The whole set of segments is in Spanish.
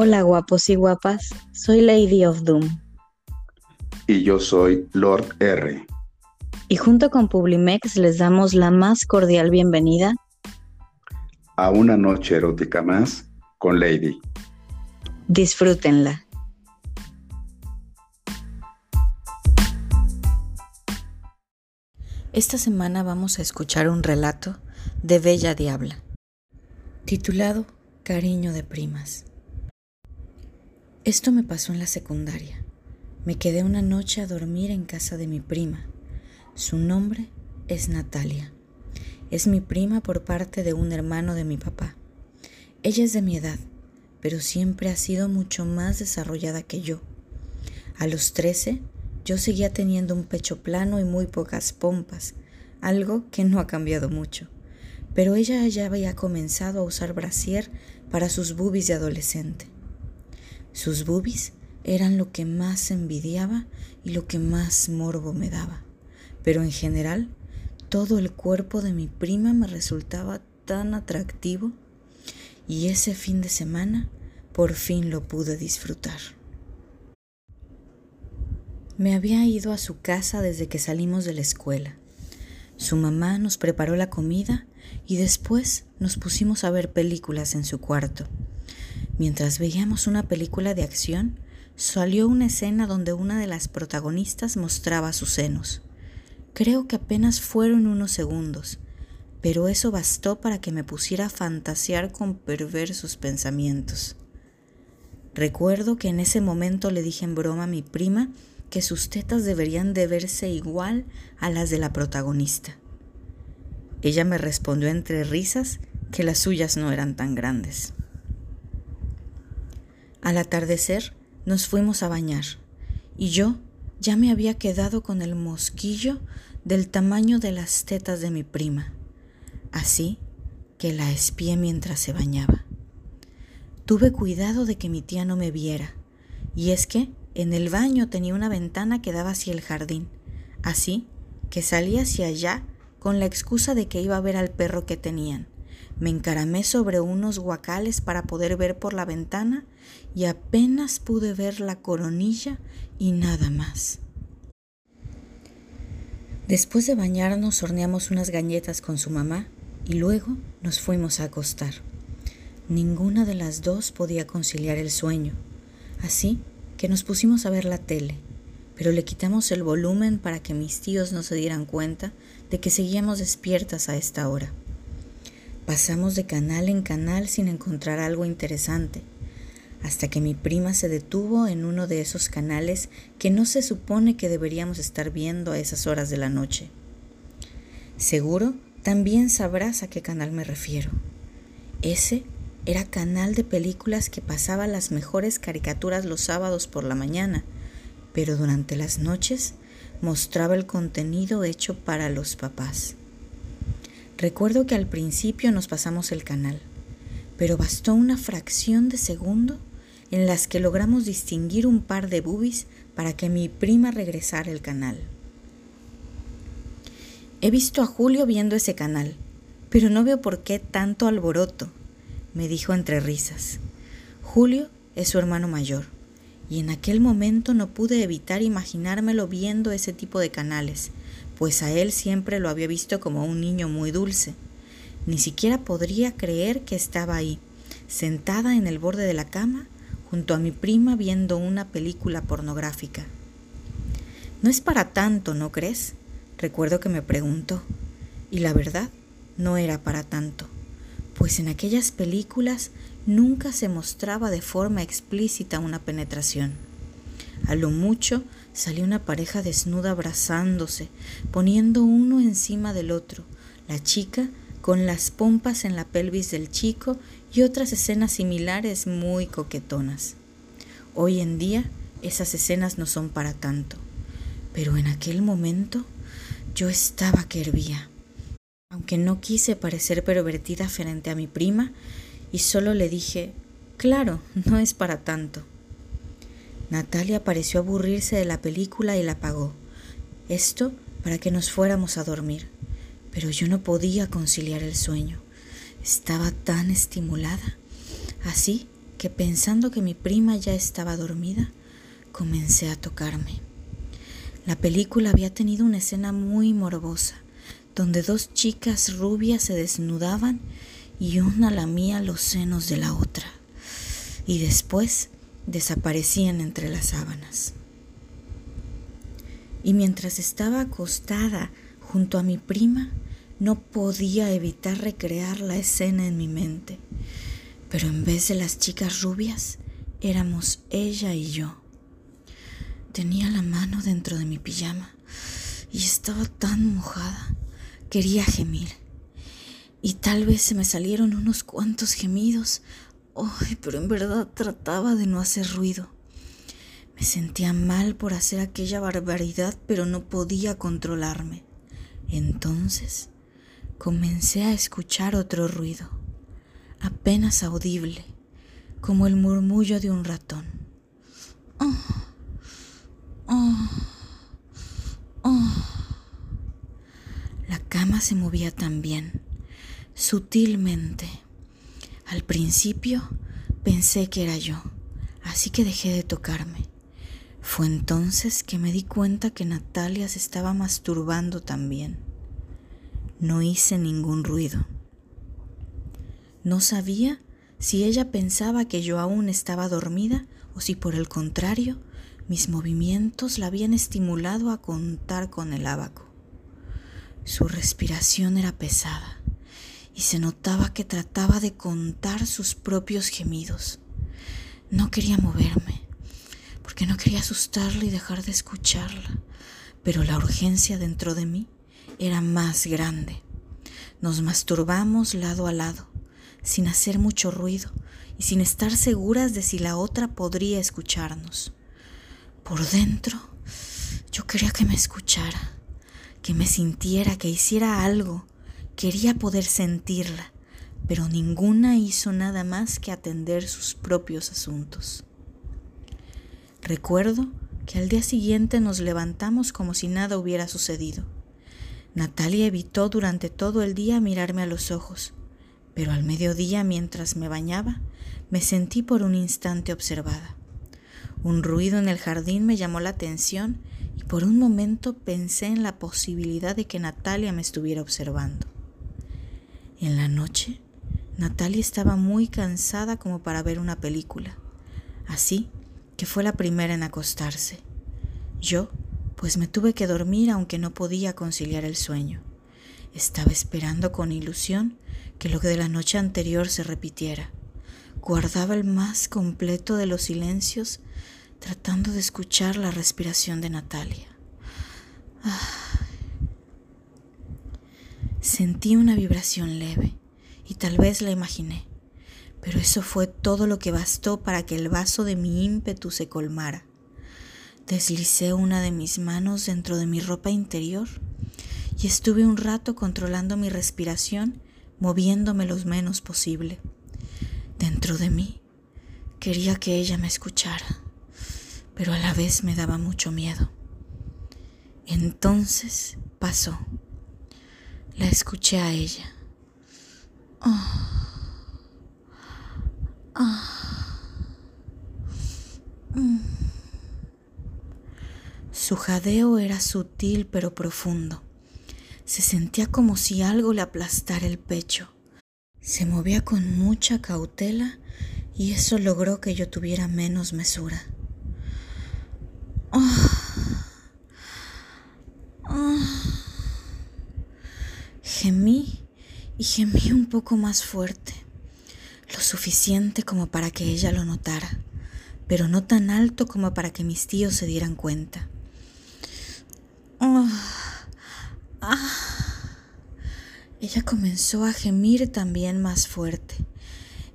Hola guapos y guapas, soy Lady of Doom. Y yo soy Lord R. Y junto con Publimex les damos la más cordial bienvenida a una noche erótica más con Lady. Disfrútenla. Esta semana vamos a escuchar un relato de Bella Diabla, titulado Cariño de Primas. Esto me pasó en la secundaria. Me quedé una noche a dormir en casa de mi prima. Su nombre es Natalia. Es mi prima por parte de un hermano de mi papá. Ella es de mi edad, pero siempre ha sido mucho más desarrollada que yo. A los 13, yo seguía teniendo un pecho plano y muy pocas pompas, algo que no ha cambiado mucho. Pero ella ya había comenzado a usar brasier para sus boobies de adolescente. Sus boobies eran lo que más envidiaba y lo que más morbo me daba. Pero en general, todo el cuerpo de mi prima me resultaba tan atractivo y ese fin de semana por fin lo pude disfrutar. Me había ido a su casa desde que salimos de la escuela. Su mamá nos preparó la comida y después nos pusimos a ver películas en su cuarto. Mientras veíamos una película de acción, salió una escena donde una de las protagonistas mostraba sus senos. Creo que apenas fueron unos segundos, pero eso bastó para que me pusiera a fantasear con perversos pensamientos. Recuerdo que en ese momento le dije en broma a mi prima que sus tetas deberían de verse igual a las de la protagonista. Ella me respondió entre risas que las suyas no eran tan grandes. Al atardecer nos fuimos a bañar y yo ya me había quedado con el mosquillo del tamaño de las tetas de mi prima, así que la espié mientras se bañaba. Tuve cuidado de que mi tía no me viera, y es que en el baño tenía una ventana que daba hacia el jardín, así que salí hacia allá con la excusa de que iba a ver al perro que tenían me encaramé sobre unos guacales para poder ver por la ventana y apenas pude ver la coronilla y nada más. Después de bañarnos horneamos unas galletas con su mamá y luego nos fuimos a acostar. Ninguna de las dos podía conciliar el sueño, así que nos pusimos a ver la tele, pero le quitamos el volumen para que mis tíos no se dieran cuenta de que seguíamos despiertas a esta hora. Pasamos de canal en canal sin encontrar algo interesante, hasta que mi prima se detuvo en uno de esos canales que no se supone que deberíamos estar viendo a esas horas de la noche. Seguro también sabrás a qué canal me refiero. Ese era canal de películas que pasaba las mejores caricaturas los sábados por la mañana, pero durante las noches mostraba el contenido hecho para los papás. Recuerdo que al principio nos pasamos el canal, pero bastó una fracción de segundo en las que logramos distinguir un par de boobies para que mi prima regresara el canal. He visto a Julio viendo ese canal, pero no veo por qué tanto alboroto, me dijo entre risas. Julio es su hermano mayor, y en aquel momento no pude evitar imaginármelo viendo ese tipo de canales, pues a él siempre lo había visto como un niño muy dulce. Ni siquiera podría creer que estaba ahí, sentada en el borde de la cama, junto a mi prima viendo una película pornográfica. No es para tanto, ¿no crees? Recuerdo que me preguntó, y la verdad no era para tanto, pues en aquellas películas nunca se mostraba de forma explícita una penetración. A lo mucho salió una pareja desnuda abrazándose, poniendo uno encima del otro, la chica con las pompas en la pelvis del chico y otras escenas similares muy coquetonas. Hoy en día esas escenas no son para tanto, pero en aquel momento yo estaba que hervía. Aunque no quise parecer pervertida frente a mi prima y solo le dije, claro, no es para tanto. Natalia pareció aburrirse de la película y la apagó. Esto para que nos fuéramos a dormir. Pero yo no podía conciliar el sueño. Estaba tan estimulada. Así que pensando que mi prima ya estaba dormida, comencé a tocarme. La película había tenido una escena muy morbosa, donde dos chicas rubias se desnudaban y una lamía los senos de la otra, y después desaparecían entre las sábanas. Y mientras estaba acostada junto a mi prima, no podía evitar recrear la escena en mi mente, pero en vez de las chicas rubias, éramos ella y yo. Tenía la mano dentro de mi pijama y estaba tan mojada. Quería gemir. Y tal vez se me salieron unos cuantos gemidos. Ay, pero en verdad trataba de no hacer ruido. Me sentía mal por hacer aquella barbaridad, pero no podía controlarme. Entonces comencé a escuchar otro ruido, apenas audible, como el murmullo de un ratón. Oh, oh, oh. La cama se movía también, sutilmente. Al principio pensé que era yo, así que dejé de tocarme. Fue entonces que me di cuenta que Natalia se estaba masturbando también. No hice ningún ruido. No sabía si ella pensaba que yo aún estaba dormida o si por el contrario mis movimientos la habían estimulado a contar con el abaco. Su respiración era pesada y se notaba que trataba de contar sus propios gemidos. No quería moverme, porque no quería asustarla y dejar de escucharla, pero la urgencia dentro de mí era más grande. Nos masturbamos lado a lado, sin hacer mucho ruido y sin estar seguras de si la otra podría escucharnos. Por dentro, yo quería que me escuchara, que me sintiera, que hiciera algo. Quería poder sentirla, pero ninguna hizo nada más que atender sus propios asuntos. Recuerdo que al día siguiente nos levantamos como si nada hubiera sucedido. Natalia evitó durante todo el día mirarme a los ojos, pero al mediodía mientras me bañaba me sentí por un instante observada. Un ruido en el jardín me llamó la atención y por un momento pensé en la posibilidad de que Natalia me estuviera observando. En la noche, Natalia estaba muy cansada como para ver una película, así que fue la primera en acostarse. Yo pues me tuve que dormir aunque no podía conciliar el sueño. Estaba esperando con ilusión que lo que de la noche anterior se repitiera. Guardaba el más completo de los silencios, tratando de escuchar la respiración de Natalia. Sentí una vibración leve y tal vez la imaginé, pero eso fue todo lo que bastó para que el vaso de mi ímpetu se colmara. Deslicé una de mis manos dentro de mi ropa interior y estuve un rato controlando mi respiración, moviéndome lo menos posible. Dentro de mí quería que ella me escuchara, pero a la vez me daba mucho miedo. Entonces pasó. La escuché a ella. Oh. Oh. Mm. Su jadeo era sutil pero profundo. Se sentía como si algo le aplastara el pecho. Se movía con mucha cautela y eso logró que yo tuviera menos mesura. Oh. Gemí y gemí un poco más fuerte, lo suficiente como para que ella lo notara, pero no tan alto como para que mis tíos se dieran cuenta. Oh, ah. Ella comenzó a gemir también más fuerte.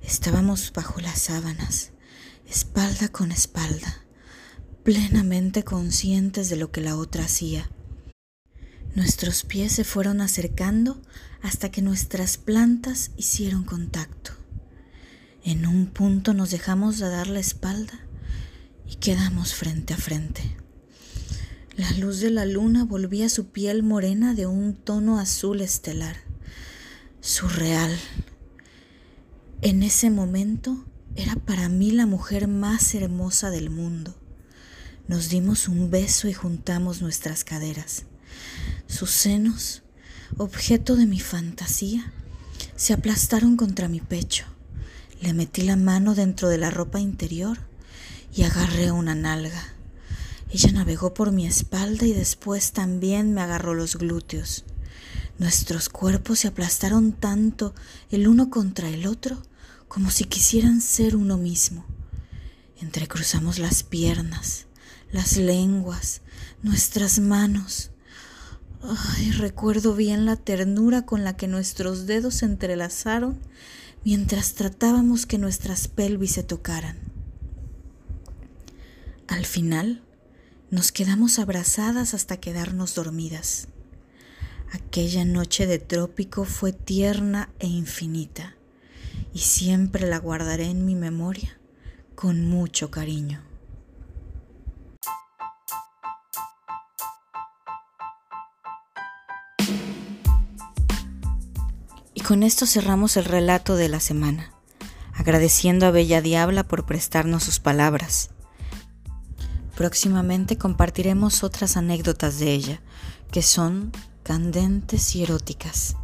Estábamos bajo las sábanas, espalda con espalda, plenamente conscientes de lo que la otra hacía. Nuestros pies se fueron acercando hasta que nuestras plantas hicieron contacto. En un punto nos dejamos de dar la espalda y quedamos frente a frente. La luz de la luna volvía su piel morena de un tono azul estelar, surreal. En ese momento Era para mí la mujer más hermosa del mundo. Nos dimos un beso y juntamos nuestras caderas. Sus senos, objeto de mi fantasía, se aplastaron contra mi pecho. Le metí la mano dentro de la ropa interior y agarré una nalga. Ella navegó por mi espalda y después también me agarró los glúteos. Nuestros cuerpos se aplastaron tanto el uno contra el otro como si quisieran ser uno mismo. Entrecruzamos las piernas, las lenguas, nuestras manos. Ay, recuerdo bien la ternura con la que nuestros dedos se entrelazaron mientras tratábamos que nuestras pelvis se tocaran. Al final, nos quedamos abrazadas hasta quedarnos dormidas. Aquella noche de trópico fue tierna e infinita, y siempre la guardaré en mi memoria con mucho cariño. Con esto cerramos el relato de la semana, agradeciendo a Bella Diabla por prestarnos sus palabras. Próximamente compartiremos otras anécdotas de ella, que son candentes y eróticas.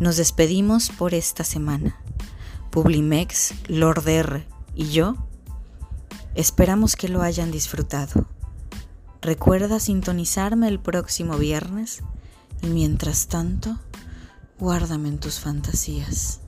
Nos despedimos por esta semana. Publimex, Lord R y yo esperamos que lo hayan disfrutado. Recuerda sintonizarme el próximo viernes y mientras tanto, Guárdame en tus fantasías.